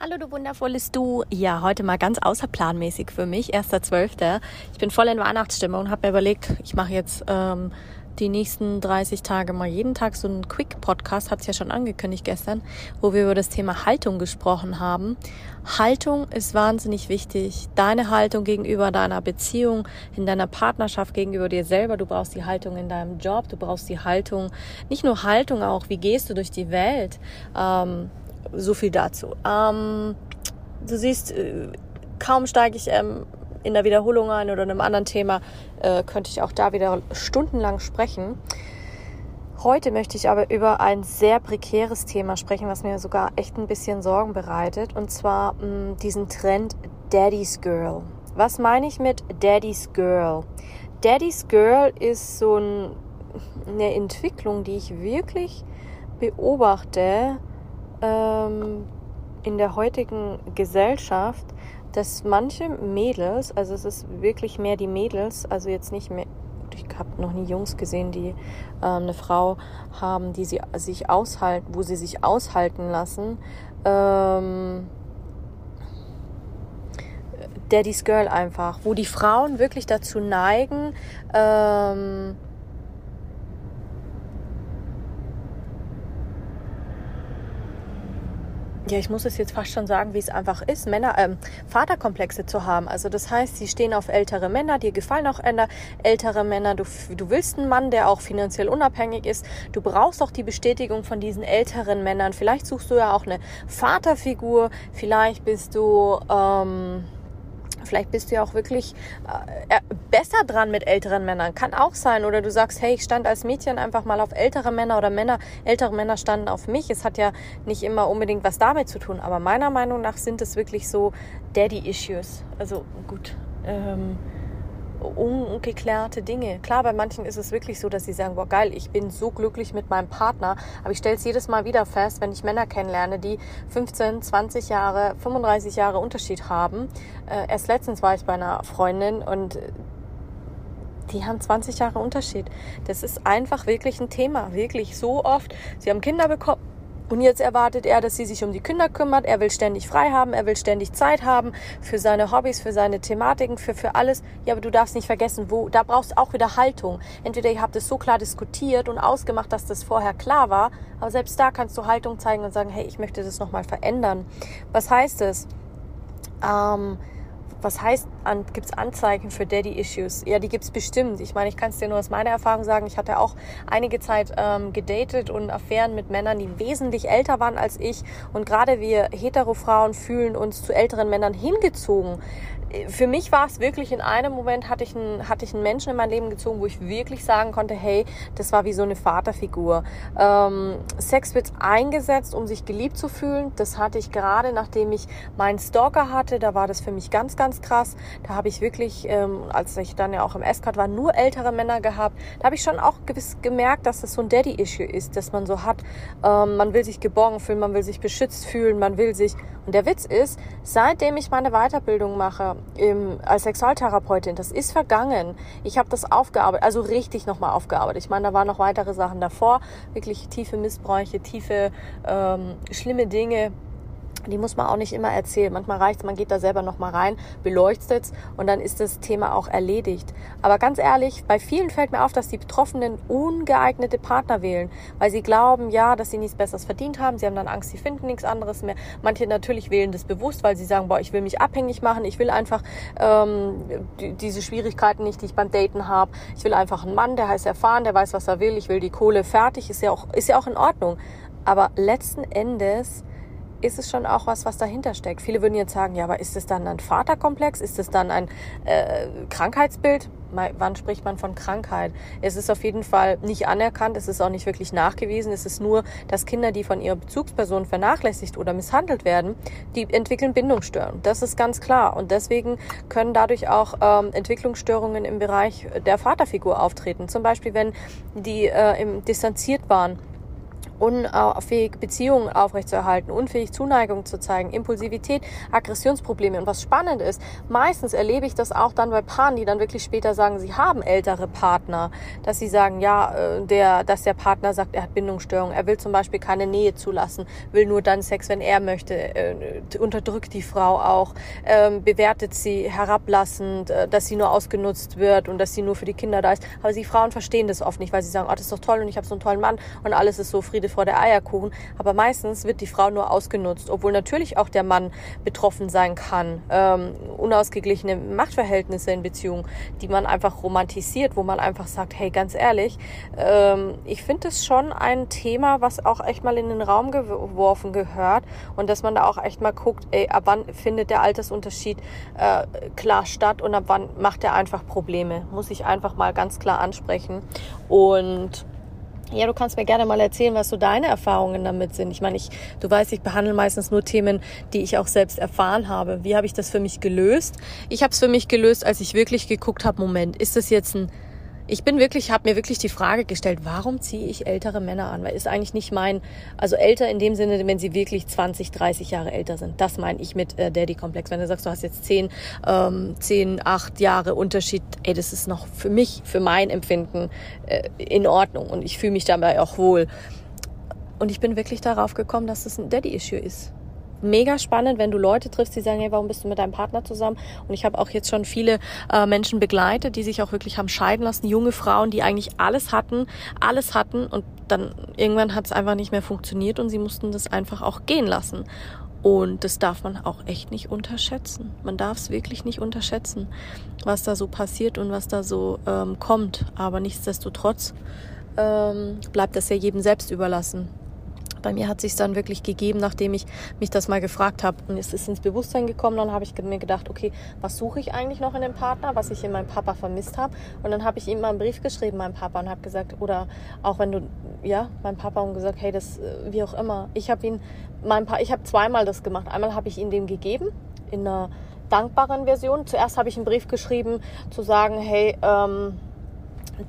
Hallo du wundervolles Du. Ja, heute mal ganz außerplanmäßig für mich, 1.12. Ich bin voll in Weihnachtsstimmung und habe mir überlegt, ich mache jetzt ähm, die nächsten 30 Tage mal jeden Tag so einen Quick-Podcast, hat es ja schon angekündigt gestern, wo wir über das Thema Haltung gesprochen haben. Haltung ist wahnsinnig wichtig. Deine Haltung gegenüber deiner Beziehung, in deiner Partnerschaft gegenüber dir selber. Du brauchst die Haltung in deinem Job, du brauchst die Haltung, nicht nur Haltung auch, wie gehst du durch die Welt. Ähm, so viel dazu. Ähm, du siehst, äh, kaum steige ich ähm, in der Wiederholung ein oder in einem anderen Thema, äh, könnte ich auch da wieder stundenlang sprechen. Heute möchte ich aber über ein sehr prekäres Thema sprechen, was mir sogar echt ein bisschen Sorgen bereitet, und zwar mh, mm, diesen Trend Daddy's Girl. Was meine ich mit Daddy's Girl? Daddy's Girl ist so ein, eine Entwicklung, die ich wirklich beobachte, ähm, in der heutigen Gesellschaft, dass manche Mädels, also es ist wirklich mehr die Mädels, also jetzt nicht mehr, ich habe noch nie Jungs gesehen, die äh, eine Frau haben, die sie sich aushalten, wo sie sich aushalten lassen. Ähm, Daddy's Girl einfach, wo die Frauen wirklich dazu neigen, ähm, ja, ich muss es jetzt fast schon sagen, wie es einfach ist, Männer, ähm, Vaterkomplexe zu haben. Also das heißt, sie stehen auf ältere Männer, dir gefallen auch ältere Männer, du, du willst einen Mann, der auch finanziell unabhängig ist, du brauchst auch die Bestätigung von diesen älteren Männern. Vielleicht suchst du ja auch eine Vaterfigur, vielleicht bist du... Ähm, Vielleicht bist du ja auch wirklich äh, besser dran mit älteren Männern. Kann auch sein. Oder du sagst, hey, ich stand als Mädchen einfach mal auf ältere Männer oder Männer, ältere Männer standen auf mich. Es hat ja nicht immer unbedingt was damit zu tun. Aber meiner Meinung nach sind es wirklich so Daddy-Issues. Also gut. Ähm, ungeklärte Dinge. Klar, bei manchen ist es wirklich so, dass sie sagen, boah geil, ich bin so glücklich mit meinem Partner, aber ich stelle es jedes Mal wieder fest, wenn ich Männer kennenlerne, die 15, 20 Jahre, 35 Jahre Unterschied haben. Äh, erst letztens war ich bei einer Freundin und die haben 20 Jahre Unterschied. Das ist einfach wirklich ein Thema, wirklich so oft. Sie haben Kinder bekommen und jetzt erwartet er, dass sie sich um die Kinder kümmert. Er will ständig frei haben, er will ständig Zeit haben für seine Hobbys, für seine Thematiken, für, für alles. Ja, aber du darfst nicht vergessen, wo, da brauchst du auch wieder Haltung. Entweder ihr habt es so klar diskutiert und ausgemacht, dass das vorher klar war, aber selbst da kannst du Haltung zeigen und sagen, hey, ich möchte das nochmal verändern. Was heißt es? Ähm, was heißt, an, gibt es Anzeigen für Daddy-Issues? Ja, die gibt es bestimmt. Ich meine, ich kann es dir nur aus meiner Erfahrung sagen. Ich hatte auch einige Zeit ähm, gedatet und Affären mit Männern, die wesentlich älter waren als ich. Und gerade wir Hetero-Frauen fühlen uns zu älteren Männern hingezogen für mich war es wirklich in einem Moment hatte ich einen, hatte ich einen Menschen in mein Leben gezogen, wo ich wirklich sagen konnte, hey, das war wie so eine Vaterfigur. Ähm, Sex wird eingesetzt, um sich geliebt zu fühlen. Das hatte ich gerade, nachdem ich meinen Stalker hatte. Da war das für mich ganz, ganz krass. Da habe ich wirklich, ähm, als ich dann ja auch im Escort war, nur ältere Männer gehabt. Da habe ich schon auch gewiss gemerkt, dass das so ein Daddy-Issue ist, dass man so hat. Ähm, man will sich geborgen fühlen, man will sich beschützt fühlen, man will sich. Und der Witz ist, seitdem ich meine Weiterbildung mache, im, als Sexualtherapeutin, das ist vergangen. Ich habe das aufgearbeitet, also richtig nochmal aufgearbeitet. Ich meine, da waren noch weitere Sachen davor, wirklich tiefe Missbräuche, tiefe ähm, schlimme Dinge, die muss man auch nicht immer erzählen. Manchmal reicht es, man geht da selber nochmal rein, beleuchtet es und dann ist das Thema auch erledigt. Aber ganz ehrlich, bei vielen fällt mir auf, dass die Betroffenen ungeeignete Partner wählen, weil sie glauben, ja, dass sie nichts Besseres verdient haben. Sie haben dann Angst, sie finden nichts anderes mehr. Manche natürlich wählen das bewusst, weil sie sagen, boah, ich will mich abhängig machen, ich will einfach ähm, die, diese Schwierigkeiten nicht, die ich beim Daten habe. Ich will einfach einen Mann, der heißt erfahren, der weiß, was er will. Ich will die Kohle fertig, ist ja auch, ist ja auch in Ordnung. Aber letzten Endes ist es schon auch was, was dahinter steckt. Viele würden jetzt sagen, ja, aber ist es dann ein Vaterkomplex? Ist es dann ein äh, Krankheitsbild? wann spricht man von Krankheit? Es ist auf jeden Fall nicht anerkannt, es ist auch nicht wirklich nachgewiesen. Es ist nur, dass Kinder, die von ihrer Bezugsperson vernachlässigt oder misshandelt werden, die entwickeln Bindungsstörungen. Das ist ganz klar. Und deswegen können dadurch auch ähm, Entwicklungsstörungen im Bereich der Vaterfigur auftreten. Zum Beispiel, wenn die äh, im, distanziert waren unfähig Beziehungen aufrechtzuerhalten, unfähig Zuneigung zu zeigen, Impulsivität, Aggressionsprobleme. Und was spannend ist, meistens erlebe ich das auch dann bei Paaren, die dann wirklich später sagen, sie haben ältere Partner, dass sie sagen, ja, äh, der, dass der Partner sagt, er hat Bindungsstörungen, er will zum Beispiel keine Nähe zulassen, will nur dann Sex, wenn er möchte, äh, unterdrückt die Frau auch, äh, bewertet sie herablassend, äh, dass sie nur ausgenutzt wird und dass sie nur für die Kinder da ist. Aber die Frauen verstehen das oft nicht, weil sie sagen, oh, das ist doch toll und ich habe so einen tollen Mann und alles ist so Friede Friede vor der Eierkuchen. Aber meistens wird die Frau nur ausgenutzt, obwohl natürlich auch der Mann betroffen sein kann. Ähm, unausgeglichene Machtverhältnisse in Beziehungen, die man einfach romantisiert, wo man einfach sagt, hey, ganz ehrlich, ähm, ich finde es schon ein Thema, was auch echt mal in den Raum geworfen gehört und dass man da auch echt mal guckt, ey, ab wann findet der Altersunterschied äh, klar statt und ab wann macht er einfach Probleme. Muss ich einfach mal ganz klar ansprechen. Und ja, du kannst mir gerne mal erzählen, was so deine Erfahrungen damit sind. Ich meine, ich, du weißt, ich behandle meistens nur Themen, die ich auch selbst erfahren habe. Wie habe ich das für mich gelöst? Ich habe es für mich gelöst, als ich wirklich geguckt habe, Moment, ist das jetzt ein ich bin wirklich, habe mir wirklich die Frage gestellt, warum ziehe ich ältere Männer an? Weil ist eigentlich nicht mein, also älter in dem Sinne, wenn sie wirklich 20, 30 Jahre älter sind. Das meine ich mit äh, Daddy-Komplex. Wenn du sagst, du hast jetzt 10, ähm, 10, 8 Jahre Unterschied, ey, das ist noch für mich, für mein Empfinden äh, in Ordnung und ich fühle mich dabei auch wohl. Und ich bin wirklich darauf gekommen, dass es ein Daddy-Issue ist mega spannend, wenn du Leute triffst, die sagen, hey, warum bist du mit deinem Partner zusammen? Und ich habe auch jetzt schon viele äh, Menschen begleitet, die sich auch wirklich haben scheiden lassen, junge Frauen, die eigentlich alles hatten, alles hatten und dann irgendwann hat es einfach nicht mehr funktioniert und sie mussten das einfach auch gehen lassen. Und das darf man auch echt nicht unterschätzen. Man darf es wirklich nicht unterschätzen, was da so passiert und was da so ähm, kommt. Aber nichtsdestotrotz ähm, bleibt das ja jedem selbst überlassen. Bei mir hat sich dann wirklich gegeben, nachdem ich mich das mal gefragt habe und es ist ins Bewusstsein gekommen. Dann habe ich mir gedacht, okay, was suche ich eigentlich noch in dem Partner, was ich in meinem Papa vermisst habe? Und dann habe ich ihm mal einen Brief geschrieben, meinem Papa, und habe gesagt, oder auch wenn du, ja, meinem Papa und gesagt, hey, das, äh, wie auch immer. Ich habe ihn, mein pa ich habe zweimal das gemacht. Einmal habe ich ihm den gegeben in einer dankbaren Version. Zuerst habe ich einen Brief geschrieben, zu sagen, hey, ähm,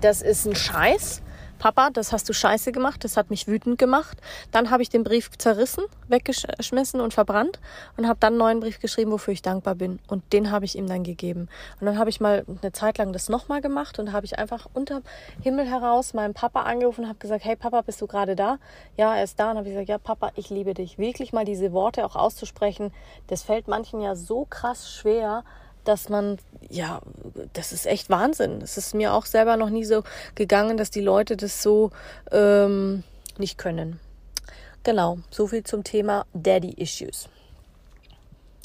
das ist ein Scheiß Papa, das hast du scheiße gemacht, das hat mich wütend gemacht. Dann habe ich den Brief zerrissen, weggeschmissen und verbrannt und habe dann einen neuen Brief geschrieben, wofür ich dankbar bin. Und den habe ich ihm dann gegeben. Und dann habe ich mal eine Zeit lang das nochmal gemacht und habe ich einfach unter Himmel heraus meinen Papa angerufen und habe gesagt, hey Papa, bist du gerade da? Ja, er ist da. Und habe ich gesagt, ja Papa, ich liebe dich. Wirklich mal diese Worte auch auszusprechen, das fällt manchen ja so krass schwer, dass man, ja, das ist echt Wahnsinn. Es ist mir auch selber noch nie so gegangen, dass die Leute das so ähm, nicht können. Genau, so viel zum Thema Daddy Issues.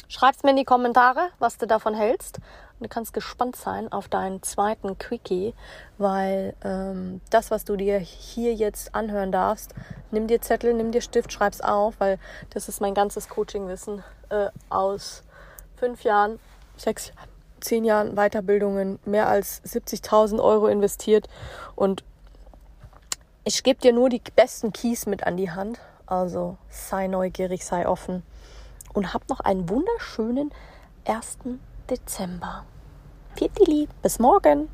Schreib's mir in die Kommentare, was du davon hältst. Und du kannst gespannt sein auf deinen zweiten Quickie, weil ähm, das, was du dir hier jetzt anhören darfst, nimm dir Zettel, nimm dir Stift, schreib's auf, weil das ist mein ganzes Coachingwissen äh, aus fünf Jahren sechs, zehn Jahren Weiterbildungen mehr als 70.000 Euro investiert und ich gebe dir nur die besten Keys mit an die Hand. Also sei neugierig, sei offen und hab noch einen wunderschönen 1. Dezember. Viertili, bis morgen.